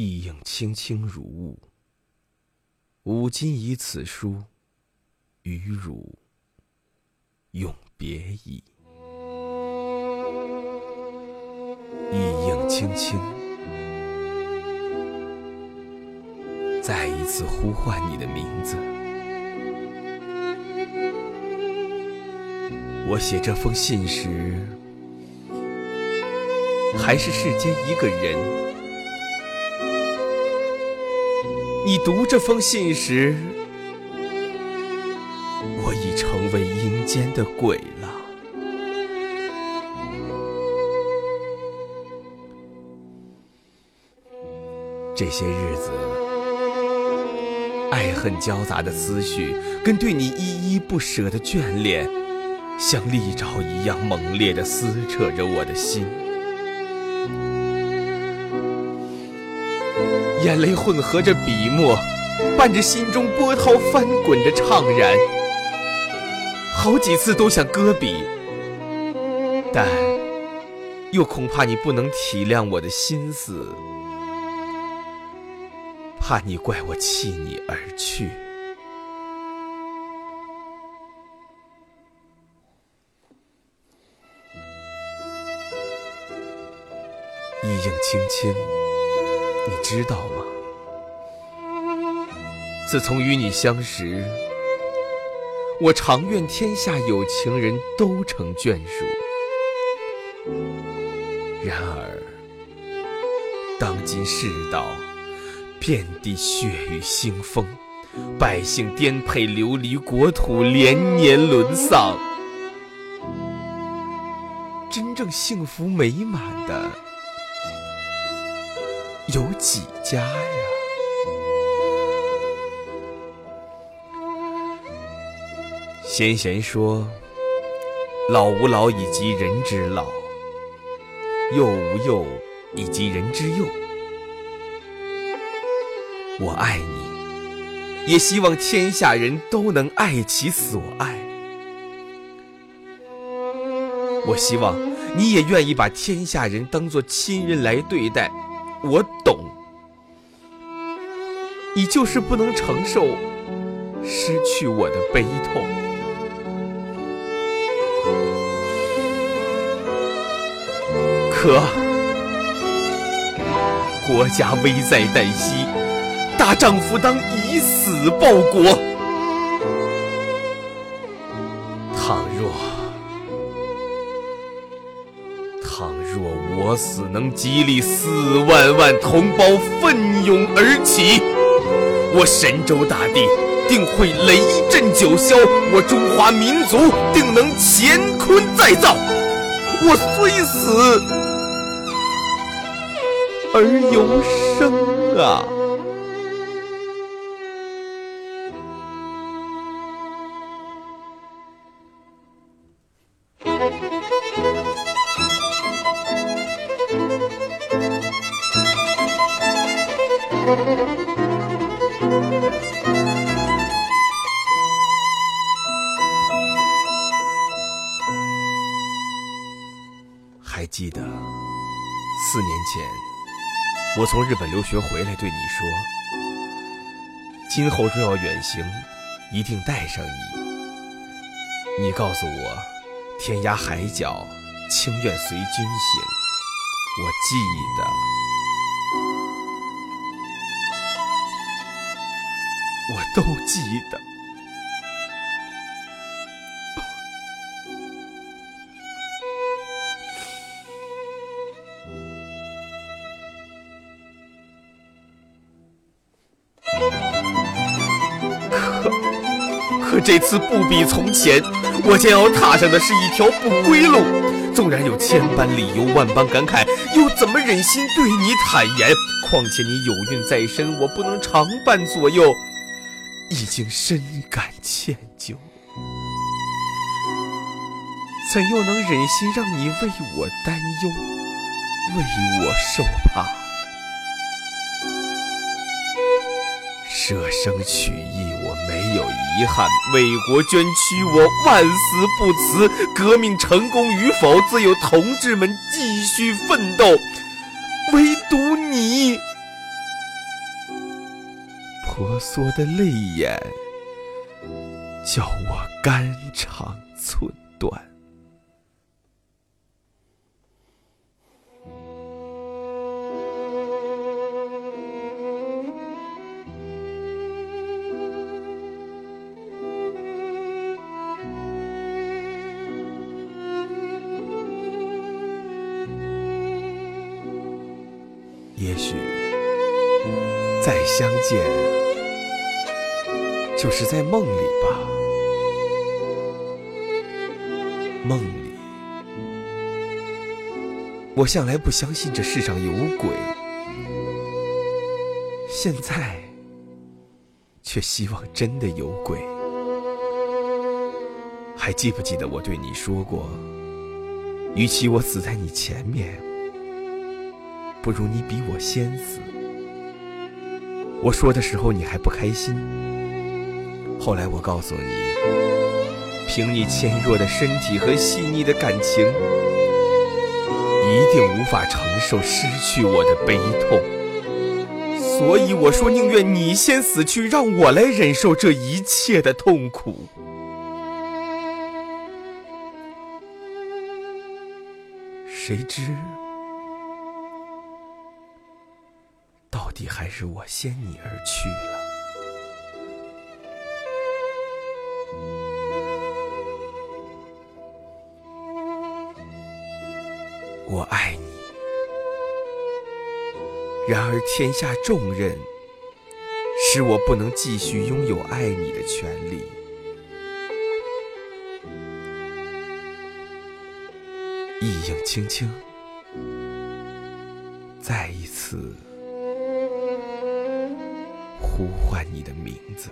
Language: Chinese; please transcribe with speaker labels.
Speaker 1: 意应轻轻如雾。吾今以此书与汝永别矣。意应轻轻，再一次呼唤你的名字。我写这封信时，还是世间一个人。你读这封信时，我已成为阴间的鬼了。这些日子，爱恨交杂的思绪，跟对你依依不舍的眷恋，像利爪一样猛烈地撕扯着我的心。眼泪混合着笔墨，伴着心中波涛翻滚着怅然。好几次都想搁笔，但又恐怕你不能体谅我的心思，怕你怪我弃你而去。意应轻轻。你知道吗？自从与你相识，我常愿天下有情人都成眷属。然而，当今世道遍地血雨腥风，百姓颠沛流离，国土连年沦丧，真正幸福美满的。有几家呀？先贤说：“老吾老以及人之老，幼吾幼以及人之幼。”我爱你，也希望天下人都能爱其所爱。我希望你也愿意把天下人当作亲人来对待。我懂，你就是不能承受失去我的悲痛。可国家危在旦夕，大丈夫当以死报国。我死能激励四万万同胞奋勇而起，我神州大地定会雷震九霄，我中华民族定能乾坤再造。我虽死而犹生啊！还记得四年前，我从日本留学回来，对你说：“今后若要远行，一定带上你。”你告诉我：“天涯海角，情愿随君行。”我记得。我都记得，可可这次不比从前，我将要踏上的是一条不归路。纵然有千般理由，万般感慨，又怎么忍心对你坦言？况且你有孕在身，我不能常伴左右。已经深感歉疚，怎又能忍心让你为我担忧，为我受怕？舍生取义，我没有遗憾；为国捐躯，我万死不辞。革命成功与否，自有同志们继续奋斗。婆娑的泪眼，叫我肝肠寸断。也许再相见，就是在梦里吧。梦里，我向来不相信这世上有鬼，现在却希望真的有鬼。还记不记得我对你说过，与其我死在你前面。不如你比我先死。我说的时候你还不开心，后来我告诉你，凭你纤弱的身体和细腻的感情，一定无法承受失去我的悲痛。所以我说宁愿你先死去，让我来忍受这一切的痛苦。谁知？到底还是我先你而去了。然而天下重任使我不能继续拥有爱你的权利。一影轻轻，再一次。呼唤你的名字。